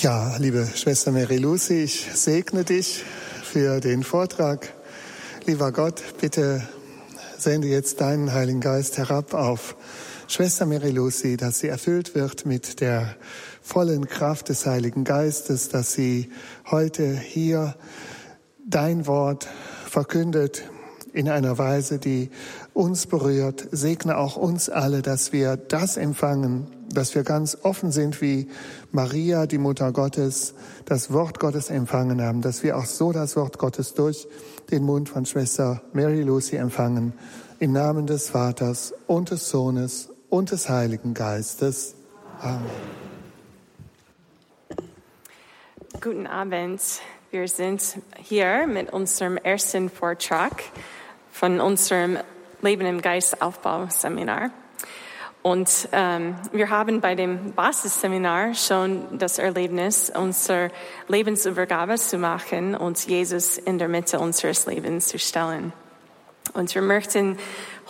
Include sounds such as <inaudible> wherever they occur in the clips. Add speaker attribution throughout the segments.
Speaker 1: Ja, liebe Schwester Mary Lucy, ich segne dich für den Vortrag. Lieber Gott, bitte sende jetzt deinen Heiligen Geist herab auf Schwester Mary Lucy, dass sie erfüllt wird mit der vollen Kraft des Heiligen Geistes, dass sie heute hier dein Wort verkündet in einer Weise, die uns berührt. Segne auch uns alle, dass wir das empfangen, dass wir ganz offen sind, wie Maria, die Mutter Gottes, das Wort Gottes empfangen haben, dass wir auch so das Wort Gottes durch den Mund von Schwester Mary Lucy empfangen. Im Namen des Vaters und des Sohnes und des Heiligen Geistes. Amen.
Speaker 2: Guten Abend. Wir sind hier mit unserem ersten Vortrag von unserem Leben im Geist Aufbau Seminar. Und ähm, wir haben bei dem Basisseminar schon das Erlebnis, unsere Lebensübergabe zu machen und Jesus in der Mitte unseres Lebens zu stellen. Und wir möchten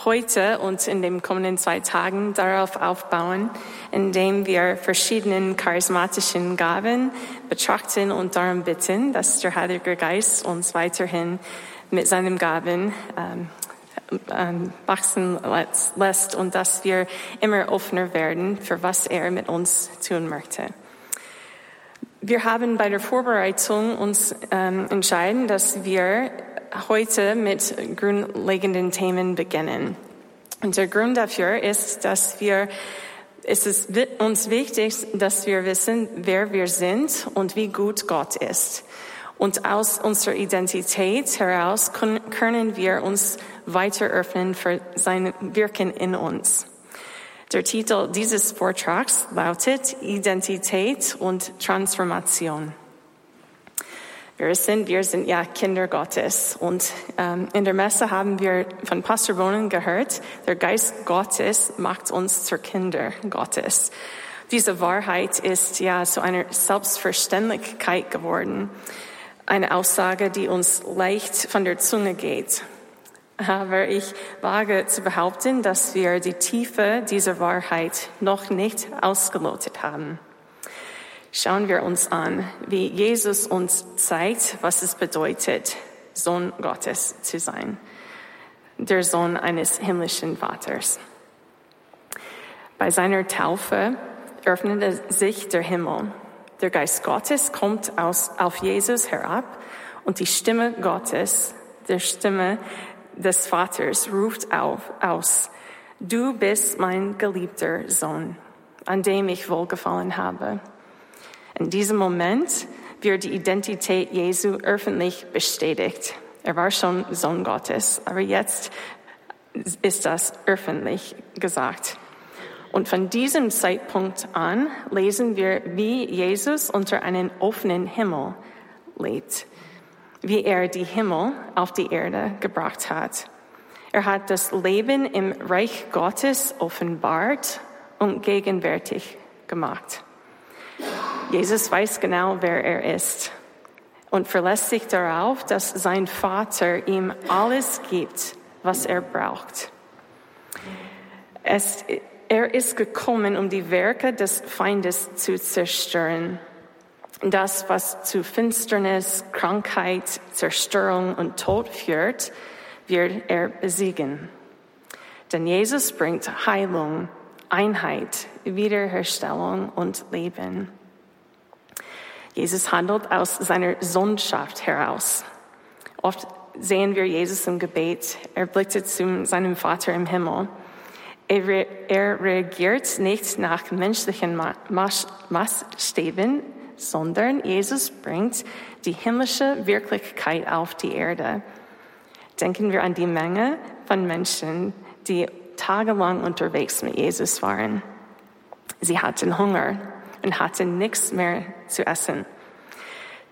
Speaker 2: heute und in den kommenden zwei Tagen darauf aufbauen, indem wir verschiedenen charismatischen Gaben betrachten und darum bitten, dass der Heilige Geist uns weiterhin mit seinen Gaben ähm, ähm, wachsen lässt und dass wir immer offener werden für was er mit uns tun möchte. Wir haben bei der Vorbereitung uns ähm, entschieden, dass wir heute mit grundlegenden Themen beginnen. Und der Grund dafür ist, dass wir es ist uns wichtig, dass wir wissen, wer wir sind und wie gut Gott ist. Und aus unserer Identität heraus können wir uns weiter öffnen für sein Wirken in uns. Der Titel dieses Vortrags lautet Identität und Transformation. Wir sind, wir sind ja Kinder Gottes. Und ähm, in der Messe haben wir von Pastor Bonen gehört, der Geist Gottes macht uns zur Kinder Gottes. Diese Wahrheit ist ja so eine Selbstverständlichkeit geworden. Eine Aussage, die uns leicht von der Zunge geht. Aber ich wage zu behaupten, dass wir die Tiefe dieser Wahrheit noch nicht ausgelotet haben. Schauen wir uns an, wie Jesus uns zeigt, was es bedeutet, Sohn Gottes zu sein, der Sohn eines himmlischen Vaters. Bei seiner Taufe öffnete sich der Himmel der Geist Gottes kommt aus, auf Jesus herab und die Stimme Gottes, der Stimme des Vaters ruft auf, aus, du bist mein geliebter Sohn, an dem ich wohlgefallen habe. In diesem Moment wird die Identität Jesu öffentlich bestätigt. Er war schon Sohn Gottes, aber jetzt ist das öffentlich gesagt. Und von diesem Zeitpunkt an lesen wir, wie Jesus unter einen offenen Himmel lebt, wie er die Himmel auf die Erde gebracht hat. Er hat das Leben im Reich Gottes offenbart und gegenwärtig gemacht. Jesus weiß genau, wer er ist und verlässt sich darauf, dass sein Vater ihm alles gibt, was er braucht. Es er ist gekommen, um die Werke des Feindes zu zerstören. Das, was zu Finsternis, Krankheit, Zerstörung und Tod führt, wird er besiegen. Denn Jesus bringt Heilung, Einheit, Wiederherstellung und Leben. Jesus handelt aus seiner Sohnschaft heraus. Oft sehen wir Jesus im Gebet. Er blickte zu seinem Vater im Himmel. Er, er reagiert nicht nach menschlichen Maßstäben, sondern Jesus bringt die himmlische Wirklichkeit auf die Erde. Denken wir an die Menge von Menschen, die tagelang unterwegs mit Jesus waren. Sie hatten Hunger und hatten nichts mehr zu essen.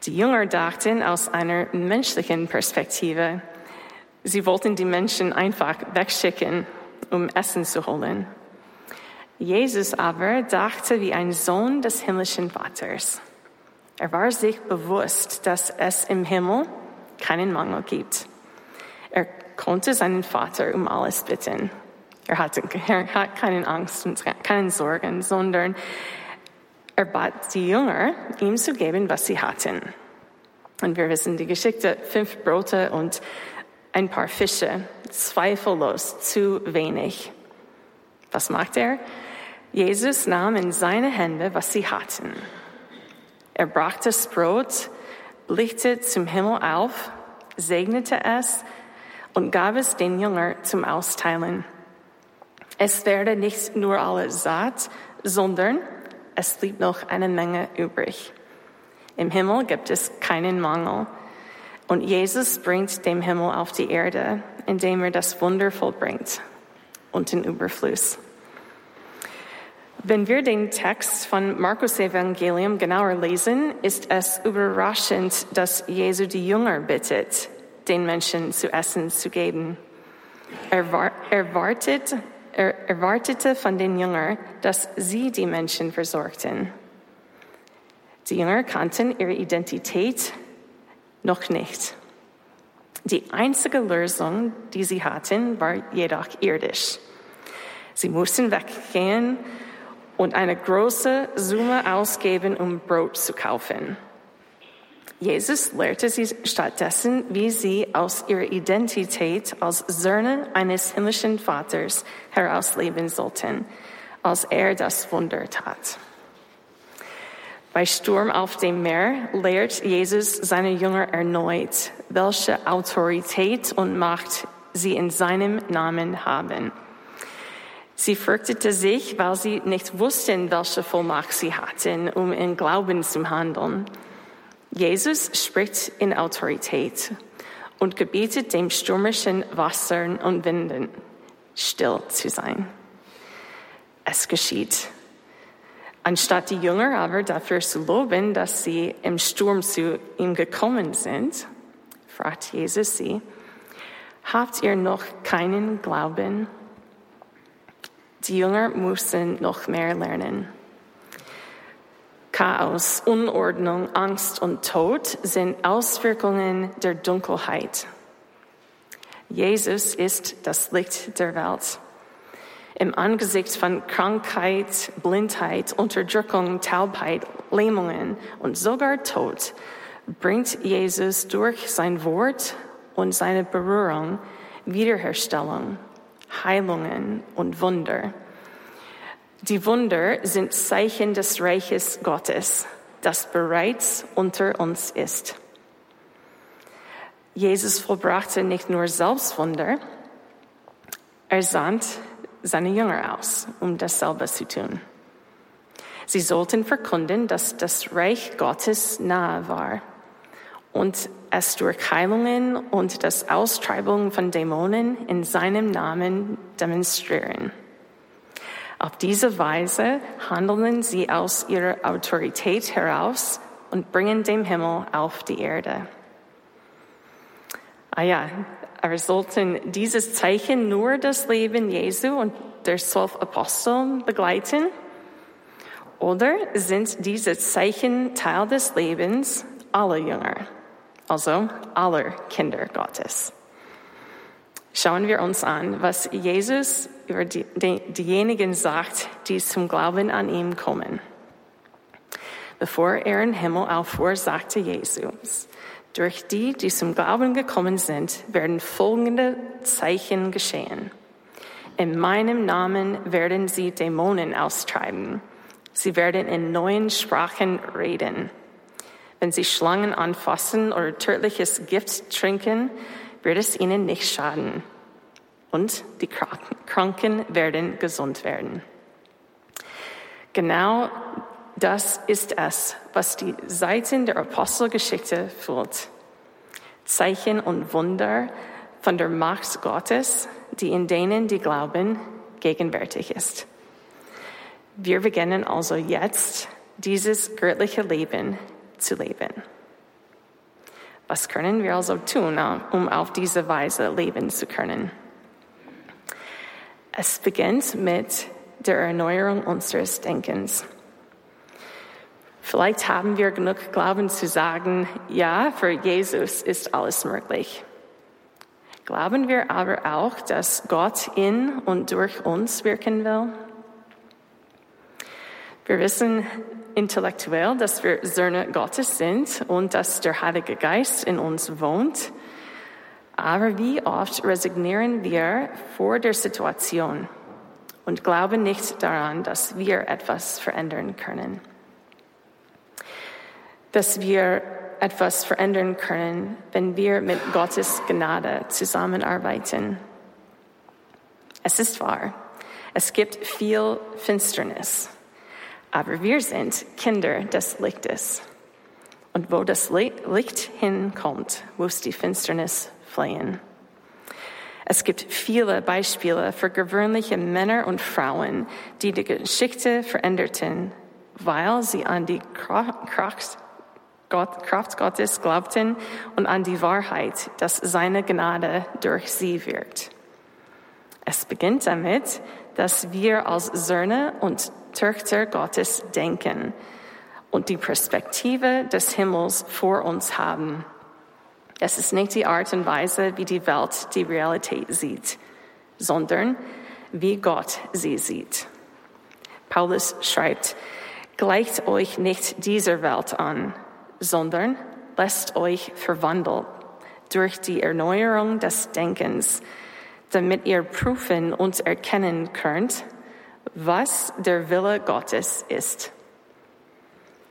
Speaker 2: Die Jünger dachten aus einer menschlichen Perspektive. Sie wollten die Menschen einfach wegschicken um Essen zu holen. Jesus aber dachte wie ein Sohn des himmlischen Vaters. Er war sich bewusst, dass es im Himmel keinen Mangel gibt. Er konnte seinen Vater um alles bitten. Er hatte, er hat keine Angst und keine Sorgen, sondern Er bat die Jünger, ihm zu geben, was sie hatten. Und wir wissen die Geschichte, fünf Brote und ein paar Fische, zweifellos zu wenig. Was macht er? Jesus nahm in seine Hände, was sie hatten. Er brach das Brot, blickte zum Himmel auf, segnete es und gab es den Jünger zum Austeilen. Es werde nicht nur alle satt, sondern es blieb noch eine Menge übrig. Im Himmel gibt es keinen Mangel. Und Jesus bringt den Himmel auf die Erde, indem er das Wunder vollbringt und den Überfluss. Wenn wir den Text von Markus Evangelium genauer lesen, ist es überraschend, dass Jesu die Jünger bittet, den Menschen zu essen zu geben. Er erwartet, er erwartete von den Jüngern, dass sie die Menschen versorgten. Die Jünger kannten ihre Identität noch nicht. Die einzige Lösung, die sie hatten, war jedoch irdisch. Sie mussten weggehen und eine große Summe ausgeben, um Brot zu kaufen. Jesus lehrte sie stattdessen, wie sie aus ihrer Identität als Söhne eines himmlischen Vaters herausleben sollten, als er das Wunder tat. Bei Sturm auf dem Meer lehrt Jesus seine Jünger erneut, welche Autorität und Macht sie in seinem Namen haben. Sie fürchtete sich, weil sie nicht wussten, welche Vollmacht sie hatten, um in Glauben zu handeln. Jesus spricht in Autorität und gebietet dem stürmischen Wassern und Winden, still zu sein. Es geschieht. Anstatt die Jünger aber dafür zu loben, dass sie im Sturm zu ihm gekommen sind, fragt Jesus sie, habt ihr noch keinen Glauben? Die Jünger mussten noch mehr lernen. Chaos, Unordnung, Angst und Tod sind Auswirkungen der Dunkelheit. Jesus ist das Licht der Welt. Im Angesicht von Krankheit, Blindheit, Unterdrückung, Taubheit, Lähmungen und sogar Tod bringt Jesus durch sein Wort und seine Berührung Wiederherstellung Heilungen und Wunder. Die Wunder sind Zeichen des Reiches Gottes, das bereits unter uns ist. Jesus vollbrachte nicht nur Selbstwunder, er sandt seine Jünger aus, um dasselbe zu tun. Sie sollten verkünden, dass das Reich Gottes nahe war und es durch Heilungen und das Austreibung von Dämonen in seinem Namen demonstrieren. Auf diese Weise handeln sie aus ihrer Autorität heraus und bringen den Himmel auf die Erde. Ah ja, aber sollten dieses Zeichen nur das Leben Jesu und der zwölf Apostel begleiten? Oder sind diese Zeichen Teil des Lebens aller Jünger? also aller Kinder Gottes. Schauen wir uns an, was Jesus über die, die, diejenigen sagt, die zum Glauben an ihm kommen. Bevor er in Himmel auffuhr, sagte Jesus, durch die, die zum Glauben gekommen sind, werden folgende Zeichen geschehen. In meinem Namen werden sie Dämonen austreiben. Sie werden in neuen Sprachen reden. Wenn sie Schlangen anfassen oder tödliches Gift trinken, wird es ihnen nicht schaden. Und die Kranken werden gesund werden. Genau das ist es, was die Seiten der Apostelgeschichte fühlt. Zeichen und Wunder von der Macht Gottes, die in denen, die glauben, gegenwärtig ist. Wir beginnen also jetzt dieses göttliche Leben zu leben. Was können wir also tun, um auf diese Weise leben zu können? Es beginnt mit der Erneuerung unseres Denkens. Vielleicht haben wir genug Glauben zu sagen, ja, für Jesus ist alles möglich. Glauben wir aber auch, dass Gott in und durch uns wirken will? Wir wissen, intellektuell, dass wir Söhne Gottes sind und dass der Heilige Geist in uns wohnt. Aber wie oft resignieren wir vor der Situation und glauben nicht daran, dass wir etwas verändern können. Dass wir etwas verändern können, wenn wir mit Gottes Gnade zusammenarbeiten. Es ist wahr, es gibt viel Finsternis, aber wir sind Kinder des Lichtes. Und wo das Licht hinkommt, muss die Finsternis fliehen. Es gibt viele Beispiele für gewöhnliche Männer und Frauen, die die Geschichte veränderten, weil sie an die Kraft, Gottes glaubten und an die Wahrheit, dass seine Gnade durch sie wirkt. Es beginnt damit, dass wir als Söhne und Töchter Gottes denken und die Perspektive des Himmels vor uns haben. Es ist nicht die Art und Weise, wie die Welt die Realität sieht, sondern wie Gott sie sieht. Paulus schreibt, gleicht euch nicht dieser Welt an, sondern lasst euch verwandeln durch die Erneuerung des Denkens, damit ihr prüfen und erkennen könnt, was der Wille Gottes ist.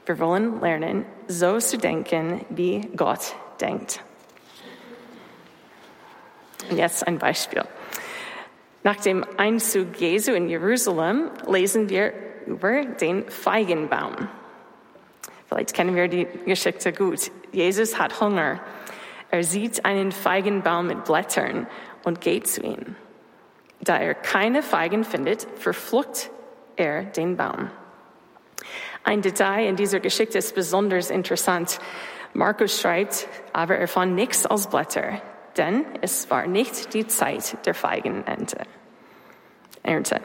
Speaker 2: Wir wollen lernen, so zu denken, wie Gott denkt. Und jetzt ein Beispiel. Nach dem Einzug Jesu in Jerusalem lesen wir über den Feigenbaum. Vielleicht kennen wir die Geschichte gut. Jesus hat Hunger. Er sieht einen Feigenbaum mit Blättern und geht zu ihm. Da er keine Feigen findet, verflucht er den Baum. Ein Detail in dieser Geschichte ist besonders interessant. Markus schreibt, aber er fand nichts als Blätter denn es war nicht die Zeit der Feigenernte. Ernte.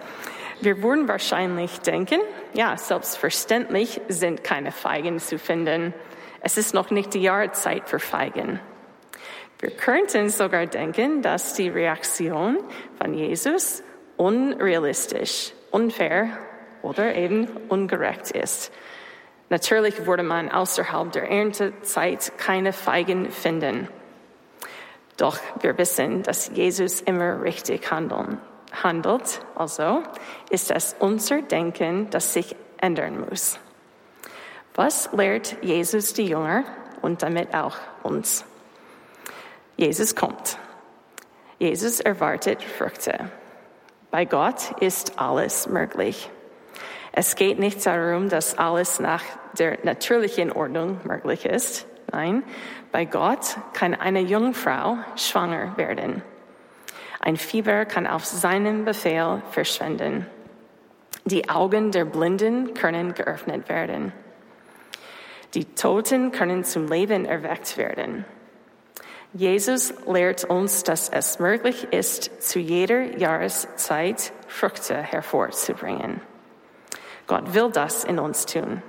Speaker 2: Wir würden wahrscheinlich denken, ja, selbstverständlich sind keine Feigen zu finden. Es ist noch nicht die Jahreszeit für Feigen. Wir könnten sogar denken, dass die Reaktion von Jesus unrealistisch, unfair oder eben ungerecht ist. Natürlich würde man außerhalb der Erntezeit keine Feigen finden. Doch wir wissen, dass Jesus immer richtig handeln, handelt. Also ist es unser Denken, das sich ändern muss. Was lehrt Jesus die Jünger und damit auch uns? Jesus kommt. Jesus erwartet Früchte. Bei Gott ist alles möglich. Es geht nicht darum, dass alles nach der natürlichen Ordnung möglich ist. Nein, bei Gott kann eine Jungfrau schwanger werden. Ein Fieber kann auf seinem Befehl verschwinden. Die Augen der Blinden können geöffnet werden. Die Toten können zum Leben erweckt werden. Jesus lehrt uns, dass es möglich ist, zu jeder Jahreszeit Früchte hervorzubringen. Gott will das in uns tun.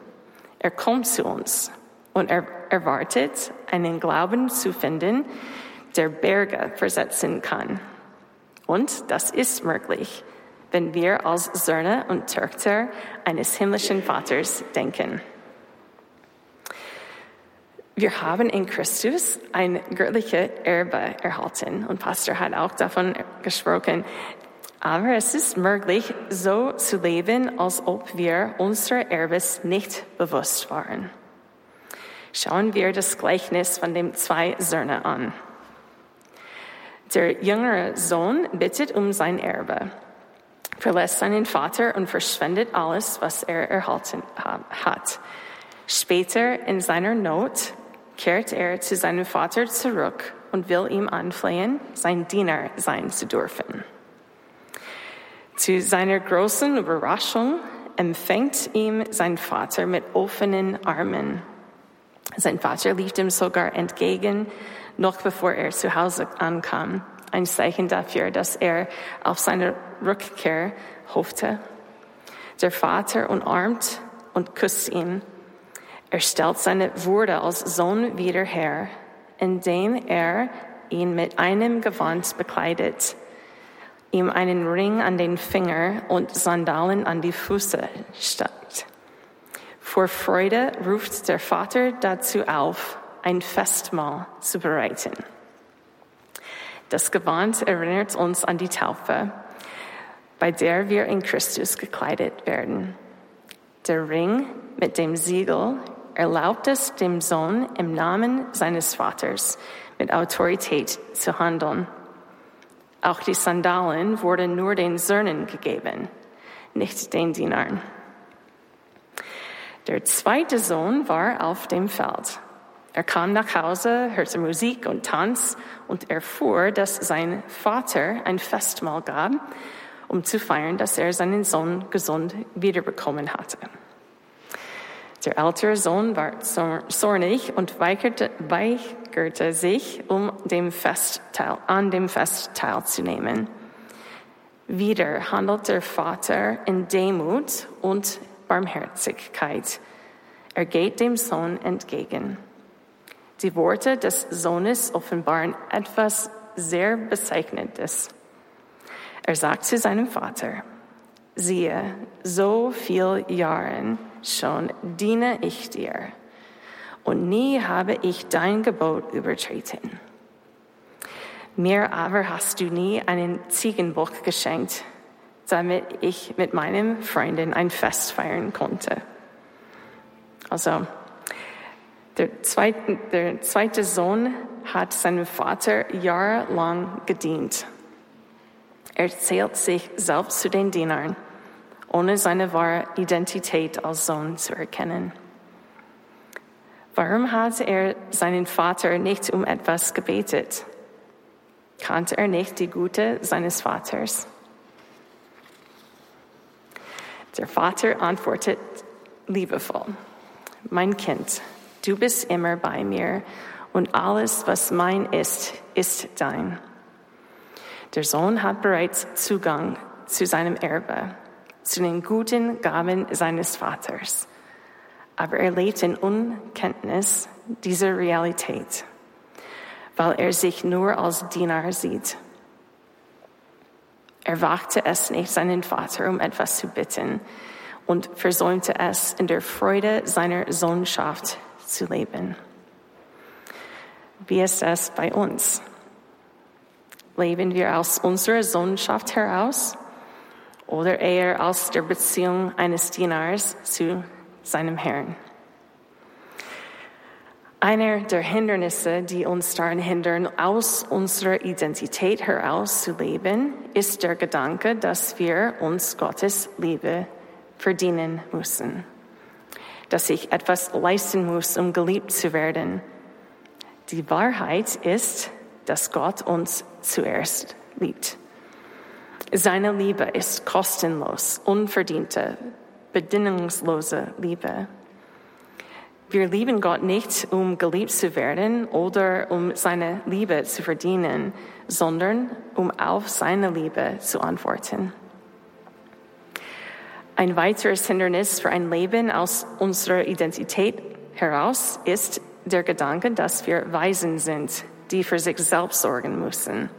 Speaker 2: Er kommt zu uns und er erwartet, einen Glauben zu finden, der Berge versetzen kann. Und das ist möglich, wenn wir als Söhne und Töchter eines himmlischen Vaters denken. Wir haben in Christus ein göttliches Erbe erhalten und Pastor hat auch davon gesprochen. Aber es ist möglich, so zu leben, als ob wir unserer Erbes nicht bewusst waren schauen wir das Gleichnis von den zwei Söhnen an. Der jüngere Sohn bittet um sein Erbe, verlässt seinen Vater und verschwendet alles, was er erhalten hat. Später in seiner Not kehrt er zu seinem Vater zurück und will ihm anflehen, sein Diener sein zu dürfen. Zu seiner großen Überraschung empfängt ihm sein Vater mit offenen Armen sein Vater lief ihm sogar entgegen, noch bevor er zu Hause ankam. Ein Zeichen dafür, dass er auf seine Rückkehr hoffte. Der Vater umarmt und küsst ihn. Er stellt seine Würde als Sohn wieder her, indem er ihn mit einem Gewand bekleidet, ihm einen Ring an den Finger und Sandalen an die Füße steckt. Vor Freude ruft der Vater dazu auf, ein Festmahl zu bereiten. Das Gewand erinnert uns an die Taufe, bei der wir in Christus gekleidet werden. Der Ring mit dem Siegel erlaubt es dem Sohn im Namen seines Vaters mit Autorität zu handeln. Auch die Sandalen wurden nur den Söhnen gegeben, nicht den Dienern. Der zweite Sohn war auf dem Feld. Er kam nach Hause, hörte Musik und Tanz und erfuhr, dass sein Vater ein Festmahl gab, um zu feiern, dass er seinen Sohn gesund wiederbekommen hatte. Der ältere Sohn war zornig und weigerte, weigerte sich, um dem Festteil, an dem Fest teilzunehmen. Wieder handelt der Vater in Demut und Barmherzigkeit. Er geht dem Sohn entgegen. Die Worte des Sohnes offenbaren etwas sehr Bezeichnendes. Er sagt zu seinem Vater, siehe, so viel Jahren schon diene ich dir und nie habe ich dein Gebot übertreten. Mir aber hast du nie einen Ziegenbock geschenkt, damit ich mit meinen Freunden ein Fest feiern konnte. Also, der zweite, der zweite Sohn hat seinem Vater jahrelang gedient. Er zählt sich selbst zu den Dienern ohne seine wahre Identität als Sohn zu erkennen. Warum hat er seinen Vater nicht um etwas gebetet? Kannte er nicht die Güte seines Vaters? Der Vater antwortet liebevoll, mein Kind, du bist immer bei mir und alles, was mein ist, ist dein. Der Sohn hat bereits Zugang zu seinem Erbe zu den guten Gaben seines Vaters. Aber er lebt in Unkenntnis dieser Realität, weil er sich nur als Diener sieht. Er wagte es nicht, seinen Vater um etwas zu bitten und versäumte es, in der Freude seiner Sohnschaft zu leben. Wie ist es bei uns? Leben wir aus unserer Sohnschaft heraus? oder eher aus der Beziehung eines Dieners zu seinem Herrn. Einer der Hindernisse, die uns daran hindern, aus unserer Identität heraus zu leben, ist der Gedanke, dass wir uns Gottes Liebe verdienen müssen. Dass ich etwas leisten muss, um geliebt zu werden. Die Wahrheit ist, dass Gott uns zuerst liebt. Seine Liebe ist kostenlos, unverdiente, bedingungslose Liebe. Wir lieben Gott nicht, um geliebt zu werden oder um seine Liebe zu verdienen, sondern um auf seine Liebe zu antworten. Ein weiteres Hindernis für ein Leben aus unserer Identität heraus ist der Gedanke, dass wir Weisen sind, die für sich selbst sorgen müssen.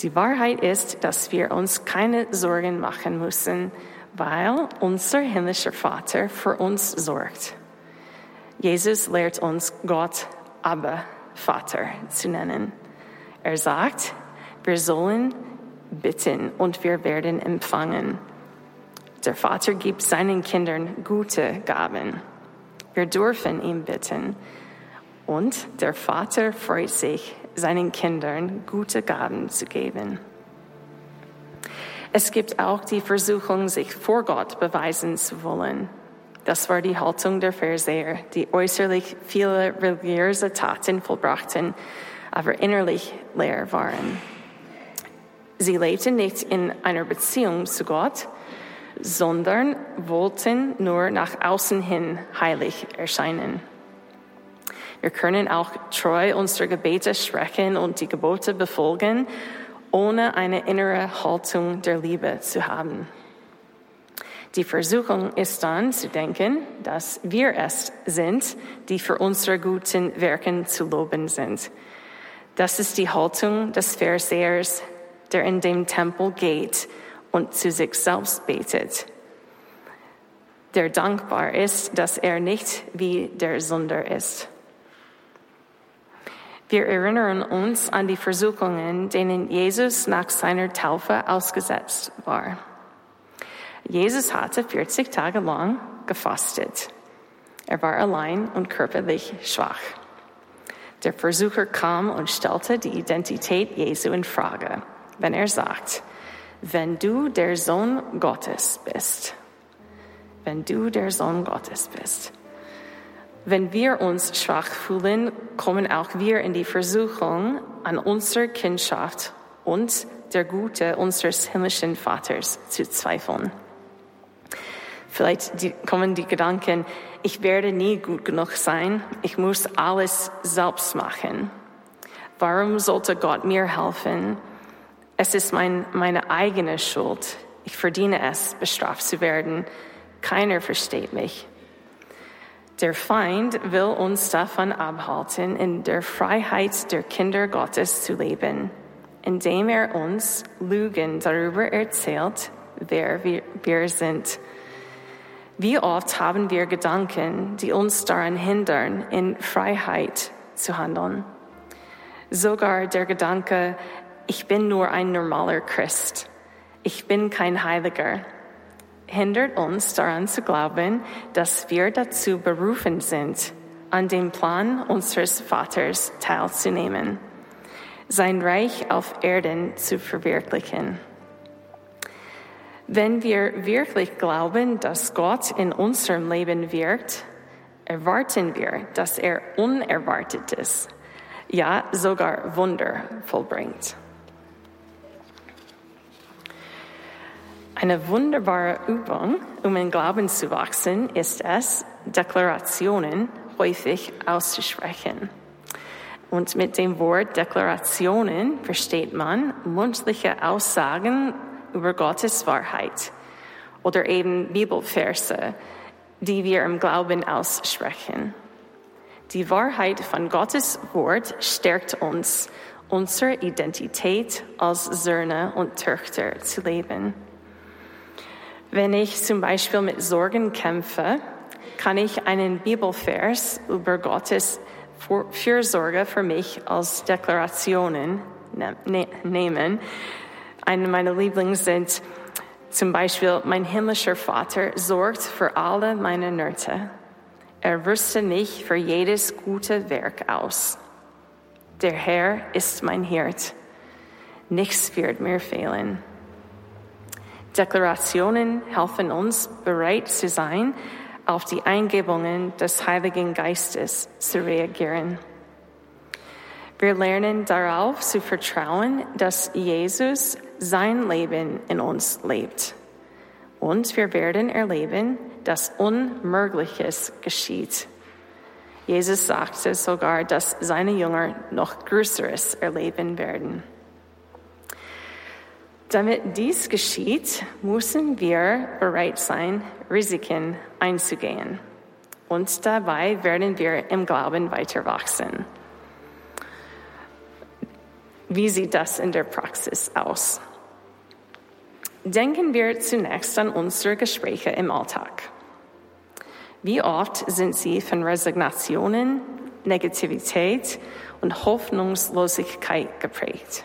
Speaker 2: Die Wahrheit ist, dass wir uns keine Sorgen machen müssen, weil unser himmlischer Vater für uns sorgt. Jesus lehrt uns Gott aber Vater zu nennen. Er sagt, wir sollen bitten und wir werden empfangen. Der Vater gibt seinen Kindern gute Gaben. Wir dürfen ihn bitten. Und der Vater freut sich, seinen Kindern gute Gaben zu geben. Es gibt auch die Versuchung, sich vor Gott beweisen zu wollen. Das war die Haltung der Pharisäer, die äußerlich viele religiöse Taten vollbrachten, aber innerlich leer waren. Sie lebten nicht in einer Beziehung zu Gott, sondern wollten nur nach außen hin heilig erscheinen. Wir können auch treu unsere Gebete sprechen und die Gebote befolgen, ohne eine innere Haltung der Liebe zu haben. Die Versuchung ist dann zu denken, dass wir es sind, die für unsere guten Werken zu loben sind. Das ist die Haltung des Pharisäers, der in dem Tempel geht und zu sich selbst betet. der dankbar ist, dass er nicht wie der Sünder ist. Wir erinnern uns an die Versuchungen, denen Jesus nach seiner Taufe ausgesetzt war. Jesus hatte 40 Tage lang gefastet. Er war allein und körperlich schwach. Der Versucher kam und stellte die Identität Jesu in Frage, wenn er sagt, wenn du der Sohn Gottes bist, wenn du der Sohn Gottes bist. Wenn wir uns schwach fühlen, kommen auch wir in die Versuchung, an unserer Kindschaft und der Gute unseres himmlischen Vaters zu zweifeln. Vielleicht kommen die Gedanken, ich werde nie gut genug sein, ich muss alles selbst machen. Warum sollte Gott mir helfen? Es ist mein, meine eigene Schuld. Ich verdiene es, bestraft zu werden. Keiner versteht mich. Der Feind will uns davon abhalten, in der Freiheit der Kinder Gottes zu leben, indem er uns Lügen darüber erzählt, wer wir sind. Wie oft haben wir Gedanken, die uns daran hindern, in Freiheit zu handeln? Sogar der Gedanke, ich bin nur ein normaler Christ, ich bin kein Heiliger, hindert uns daran zu glauben, dass wir dazu berufen sind, an dem Plan unseres Vaters teilzunehmen, sein Reich auf Erden zu verwirklichen. Wenn wir wirklich glauben, dass Gott in unserem Leben wirkt, erwarten wir, dass er Unerwartetes, ja sogar Wunder vollbringt. Eine wunderbare Übung, um in Glauben zu wachsen, ist es, Deklarationen häufig auszusprechen. Und mit dem Wort Deklarationen versteht man mundliche Aussagen über Gottes Wahrheit oder eben Bibelverse, die wir im Glauben aussprechen. Die Wahrheit von Gottes Wort stärkt uns, unsere Identität als Söhne und Töchter zu leben. Wenn ich zum Beispiel mit Sorgen kämpfe, kann ich einen Bibelvers über Gottes Fürsorge für mich als Deklarationen ne-, ne-, nehmen. Eine meiner Lieblings sind zum Beispiel, mein himmlischer Vater sorgt für alle meine Nöte. Er rüstet mich für jedes gute Werk aus. Der Herr ist mein Hirt. Nichts wird mir fehlen. Deklarationen helfen uns, bereit zu sein, auf die Eingebungen des Heiligen Geistes zu reagieren. Wir lernen darauf zu vertrauen, dass Jesus sein Leben in uns lebt. Und wir werden erleben, dass Unmögliches geschieht. Jesus sagte sogar, dass seine Jünger noch Größeres erleben werden. Damit dies geschieht, müssen wir bereit sein, Risiken einzugehen. Und dabei werden wir im Glauben weiter wachsen. Wie sieht das in der Praxis aus? Denken wir zunächst an unsere Gespräche im Alltag. Wie oft sind sie von Resignationen, Negativität und Hoffnungslosigkeit geprägt?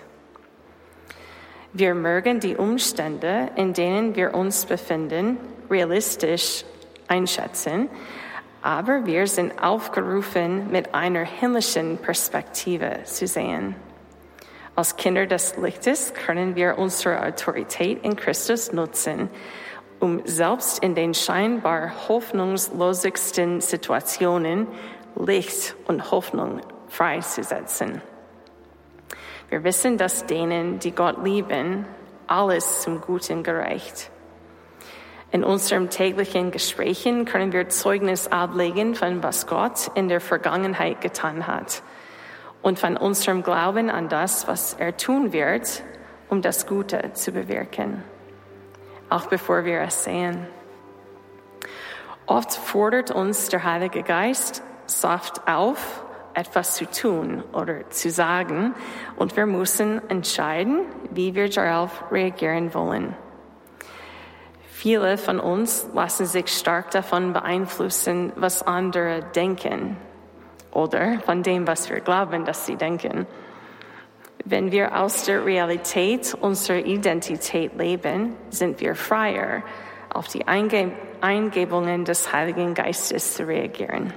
Speaker 2: Wir mögen die Umstände, in denen wir uns befinden, realistisch einschätzen, aber wir sind aufgerufen, mit einer himmlischen Perspektive zu sehen. Als Kinder des Lichtes können wir unsere Autorität in Christus nutzen, um selbst in den scheinbar hoffnungslosigsten Situationen Licht und Hoffnung freizusetzen. Wir wissen, dass denen, die Gott lieben, alles zum Guten gereicht. In unseren täglichen Gesprächen können wir Zeugnis ablegen von was Gott in der Vergangenheit getan hat und von unserem Glauben an das, was er tun wird, um das Gute zu bewirken, auch bevor wir es sehen. Oft fordert uns der Heilige Geist saft auf, etwas zu tun oder zu sagen und wir müssen entscheiden, wie wir darauf reagieren wollen. Viele von uns lassen sich stark davon beeinflussen, was andere denken oder von dem, was wir glauben, dass sie denken. Wenn wir aus der Realität unserer Identität leben, sind wir freier, auf die Einge Eingebungen des Heiligen Geistes zu reagieren.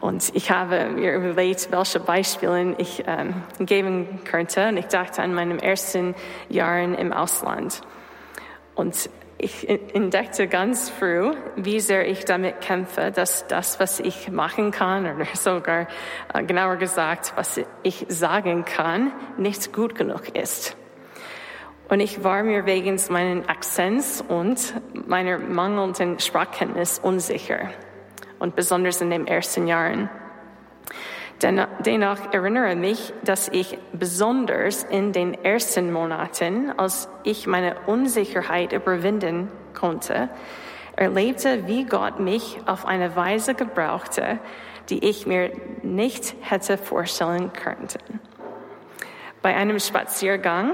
Speaker 2: Und ich habe mir überlegt, welche Beispiele ich ähm, geben könnte. Und ich dachte an meinen ersten Jahren im Ausland. Und ich entdeckte ganz früh, wie sehr ich damit kämpfe, dass das, was ich machen kann, oder <laughs> sogar äh, genauer gesagt, was ich sagen kann, nicht gut genug ist. Und ich war mir wegen meinen Akzents und meiner mangelnden Sprachkenntnis unsicher. Und besonders in den ersten Jahren. Dennoch erinnere mich, dass ich besonders in den ersten Monaten, als ich meine Unsicherheit überwinden konnte, erlebte, wie Gott mich auf eine Weise gebrauchte, die ich mir nicht hätte vorstellen können. Bei einem Spaziergang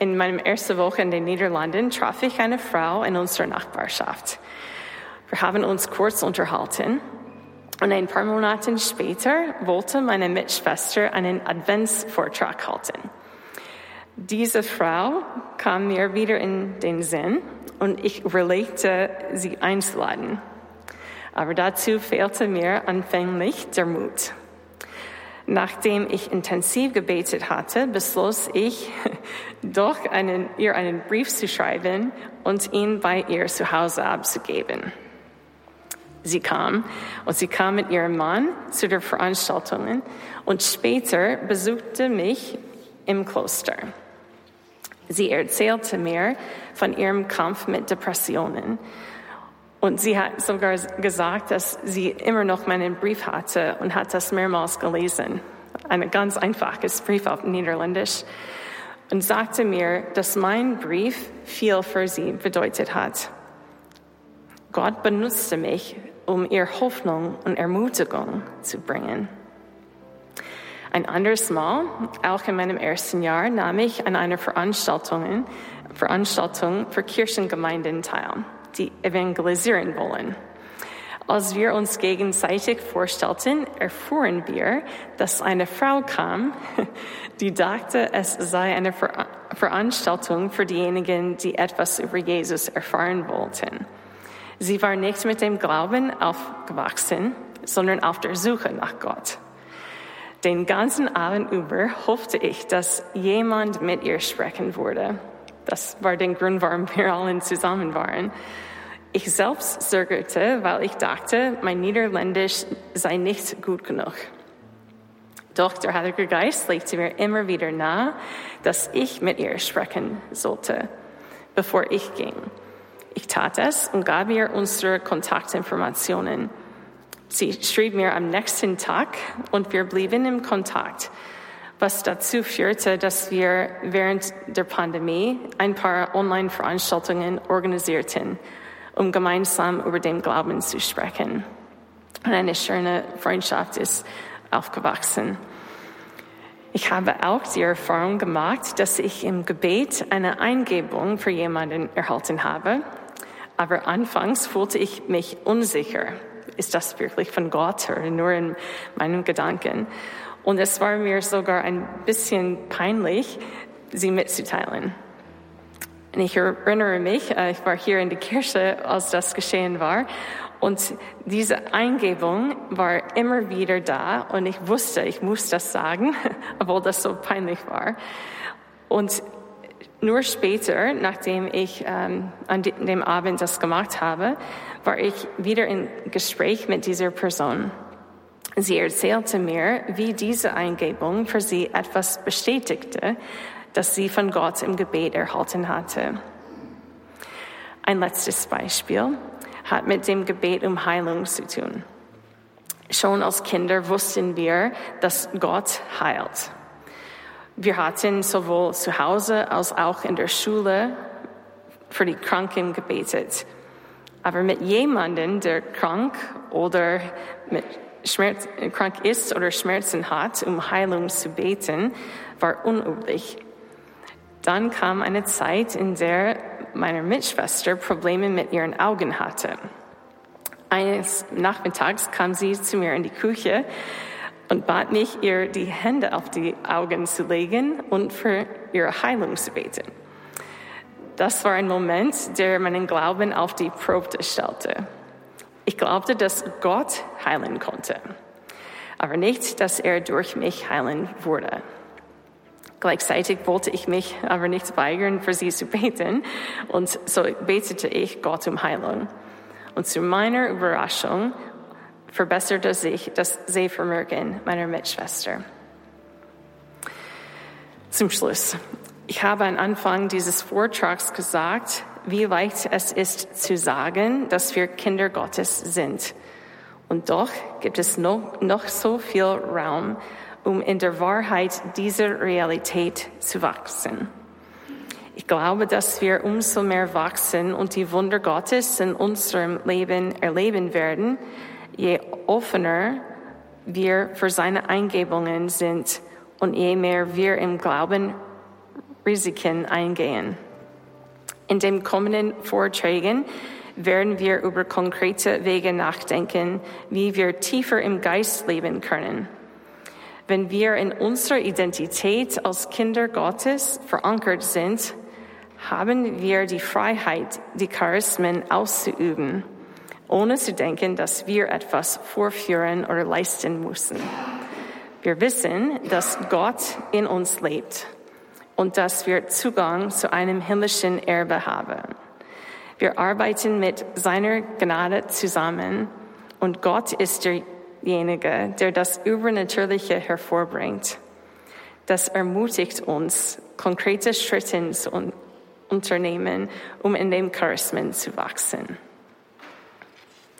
Speaker 2: in meinem ersten Woche in den Niederlanden traf ich eine Frau in unserer Nachbarschaft. Wir haben uns kurz unterhalten und ein paar Monate später wollte meine Mitschwester einen Adventsvortrag halten. Diese Frau kam mir wieder in den Sinn und ich überlegte, sie einzuladen. Aber dazu fehlte mir anfänglich der Mut. Nachdem ich intensiv gebetet hatte, beschloss ich, <laughs> doch einen, ihr einen Brief zu schreiben und ihn bei ihr zu Hause abzugeben. Sie kam und sie kam mit ihrem Mann zu der Veranstaltung und später besuchte mich im Kloster. Sie erzählte mir von ihrem Kampf mit Depressionen und sie hat sogar gesagt, dass sie immer noch meinen Brief hatte und hat das mehrmals gelesen. Ein ganz einfaches Brief auf Niederländisch und sagte mir, dass mein Brief viel für sie bedeutet hat. Gott benutzte mich, um ihr Hoffnung und Ermutigung zu bringen. Ein anderes Mal, auch in meinem ersten Jahr, nahm ich an einer Veranstaltung, Veranstaltung für Kirchengemeinden teil, die evangelisieren wollen. Als wir uns gegenseitig vorstellten, erfuhren wir, dass eine Frau kam, <laughs> die dachte, es sei eine Veranstaltung für diejenigen, die etwas über Jesus erfahren wollten. Sie war nicht mit dem Glauben aufgewachsen, sondern auf der Suche nach Gott. Den ganzen Abend über hoffte ich, dass jemand mit ihr sprechen würde. Das war der Grund, warum wir <laughs> allen zusammen waren. Ich selbst zögerte, weil ich dachte, mein Niederländisch sei nicht gut genug. Doch der Heilige Geist legte mir immer wieder nahe, dass ich mit ihr sprechen sollte, bevor ich ging. Ich tat es und gab ihr unsere Kontaktinformationen. Sie schrieb mir am nächsten Tag und wir blieben im Kontakt, was dazu führte, dass wir während der Pandemie ein paar Online-Veranstaltungen organisierten, um gemeinsam über den Glauben zu sprechen. Und eine schöne Freundschaft ist aufgewachsen. Ich habe auch die Erfahrung gemacht, dass ich im Gebet eine Eingebung für jemanden erhalten habe, aber anfangs fühlte ich mich unsicher. Ist das wirklich von Gott oder nur in meinen Gedanken? Und es war mir sogar ein bisschen peinlich, sie mitzuteilen. Und ich erinnere mich, äh, ich war hier in der Kirche, als das geschehen war. Und diese Eingebung war immer wieder da und ich wusste, ich muss das sagen, <laughs> obwohl das so peinlich war. Und nur später, nachdem ich ähm, an dem Abend das gemacht habe, war ich wieder im Gespräch mit dieser Person. Sie erzählte mir, wie diese Eingebung für sie etwas bestätigte, das sie von Gott im Gebet erhalten hatte. Ein letztes Beispiel hat mit dem Gebet um Heilung zu tun. Schon als Kinder wussten wir, dass Gott heilt. Wir hatten sowohl zu Hause als auch in der Schule für die Kranken gebetet. Aber mit jemandem, der krank oder mit Schmerz, krank ist oder Schmerzen hat, um Heilung zu beten, war unüblich. Dann kam eine Zeit, in der meiner Mitschwester Probleme mit ihren Augen hatte. Eines Nachmittags kam sie zu mir in die Küche und bat mich, ihr die Hände auf die Augen zu legen und für ihre Heilung zu beten. Das war ein Moment, der meinen Glauben auf die Probe stellte. Ich glaubte, dass Gott heilen konnte, aber nicht, dass er durch mich heilen würde. Gleichzeitig wollte ich mich aber nicht weigern, für sie zu beten, und so betete ich Gott um Heilung. Und zu meiner Überraschung verbesserte sich das Sehvermögen meiner Mitschwester. Zum Schluss. Ich habe am Anfang dieses Vortrags gesagt, wie leicht es ist zu sagen, dass wir Kinder Gottes sind. Und doch gibt es noch, noch so viel Raum, um in der Wahrheit dieser Realität zu wachsen. Ich glaube, dass wir umso mehr wachsen und die Wunder Gottes in unserem Leben erleben werden, je offener wir für seine Eingebungen sind und je mehr wir im Glauben Risiken eingehen. In den kommenden Vorträgen werden wir über konkrete Wege nachdenken, wie wir tiefer im Geist leben können. Wenn wir in unserer Identität als Kinder Gottes verankert sind, haben wir die Freiheit, die Charismen auszuüben, ohne zu denken, dass wir etwas vorführen oder leisten müssen. Wir wissen, dass Gott in uns lebt und dass wir Zugang zu einem himmlischen Erbe haben. Wir arbeiten mit seiner Gnade zusammen und Gott ist derjenige, der das Übernatürliche hervorbringt. Das ermutigt uns, konkrete Schritte zu unternehmen, um in dem Charismen zu wachsen.